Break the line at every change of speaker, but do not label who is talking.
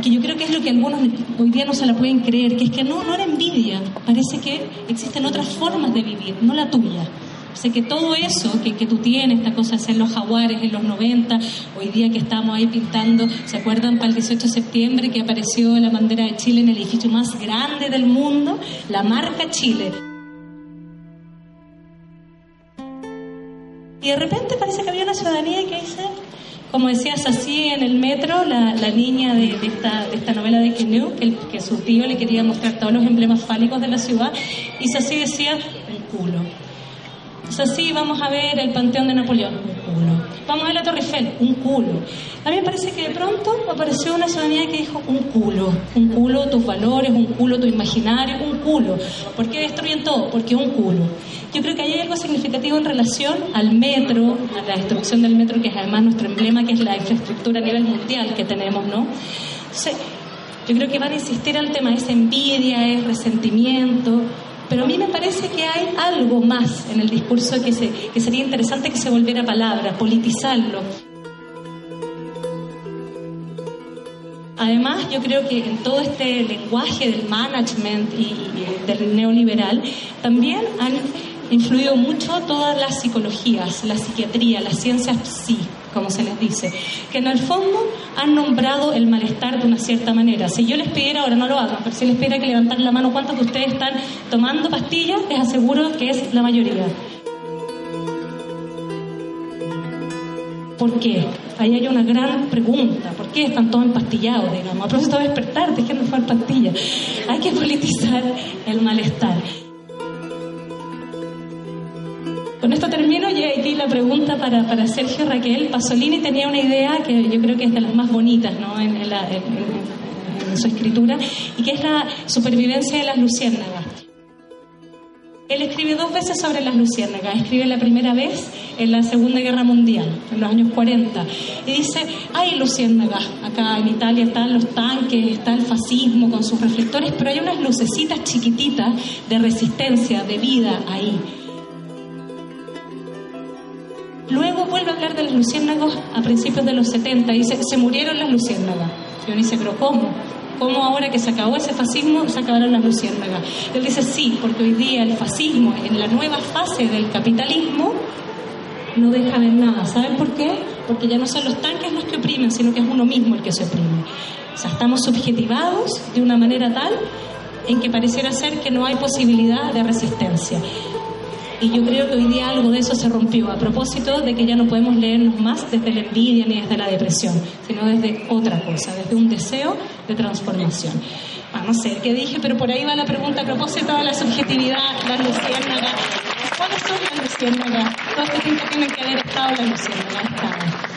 que yo creo que es lo que algunos hoy día no se la pueden creer, que es que no, no era envidia, parece que existen otras formas de vivir, no la tuya. Sé que todo eso que, que, tú tienes, esta cosa de ser los jaguares en los 90, hoy día que estamos ahí pintando, ¿se acuerdan para el 18 de septiembre que apareció la bandera de Chile en el edificio más grande del mundo? La marca Chile. Y de repente parece que había una ciudadanía como decías así en el metro, la, niña de, de, esta, de, esta, novela de Quenu, que, que su tío le quería mostrar todos los emblemas fálicos de la ciudad, y así decía, un culo. Es así, vamos a ver el Panteón de Napoleón, un culo. Vamos a ver la Torre Eiffel, un culo. A mí me parece que de pronto apareció una ciudadanía que dijo, un culo, un culo tus valores, un culo tu imaginario, un culo. ¿Por qué destruyen todo? Porque un culo. Yo creo que hay algo significativo en relación al metro, a la destrucción del metro, que es además nuestro emblema, que es la infraestructura a nivel mundial que tenemos, ¿no? Entonces, yo creo que van a insistir al tema, es envidia, es resentimiento, pero a mí me parece que hay algo más en el discurso que, se, que sería interesante que se volviera palabra, politizarlo. Además, yo creo que en todo este lenguaje del management y, y del neoliberal también han influido mucho todas las psicologías, la psiquiatría, las ciencias psi, como se les dice, que en el fondo han nombrado el malestar de una cierta manera. Si yo les pidiera, ahora no lo hagan, pero si les pidiera que levantar la mano cuántos de ustedes están tomando pastillas, les aseguro que es la mayoría. ¿Por qué? Ahí hay una gran pregunta. ¿Por qué están todos empastillados, digamos? A propósito de despertar, dejen de fumar pastillas. Hay que politizar el malestar. Con esto termino y aquí la pregunta para, para Sergio Raquel. Pasolini tenía una idea que yo creo que es de las más bonitas ¿no? en, en, la, en, en, su escritura y que es la supervivencia de las luciérnagas. Él escribe dos veces sobre las luciérnagas. Escribe la primera vez en la Segunda Guerra Mundial, en los años 40. Y dice, hay luciérnagas. Acá en Italia están los tanques, está el fascismo con sus reflectores, pero hay unas lucecitas chiquititas de resistencia, de vida ahí. Luego vuelve a hablar de los luciérnagos a principios de los 70 y dice, se murieron las luciérnagas. Y uno dice, pero ¿cómo? ¿Cómo ahora que se acabó ese fascismo se acabaron las luciérnagas? Él dice, sí, porque hoy día el fascismo, en la nueva fase del capitalismo, no deja ver nada. ¿Saben por qué? Porque ya no son los tanques los que oprimen, sino que es uno mismo el que se oprime. O sea, estamos subjetivados de una manera tal en que pareciera ser que no hay posibilidad de resistencia. Y yo creo que hoy día algo de eso se rompió a propósito de que ya no podemos leernos más desde la envidia ni desde la depresión, sino desde otra cosa, desde un deseo de transformación. Ah, no sé qué dije, pero por ahí va la pregunta a propósito de la subjetividad, las luciérnagas. ¿Cuáles son las luciérnagas? Todo este tiempo tienen que haber estado las luciérnagas.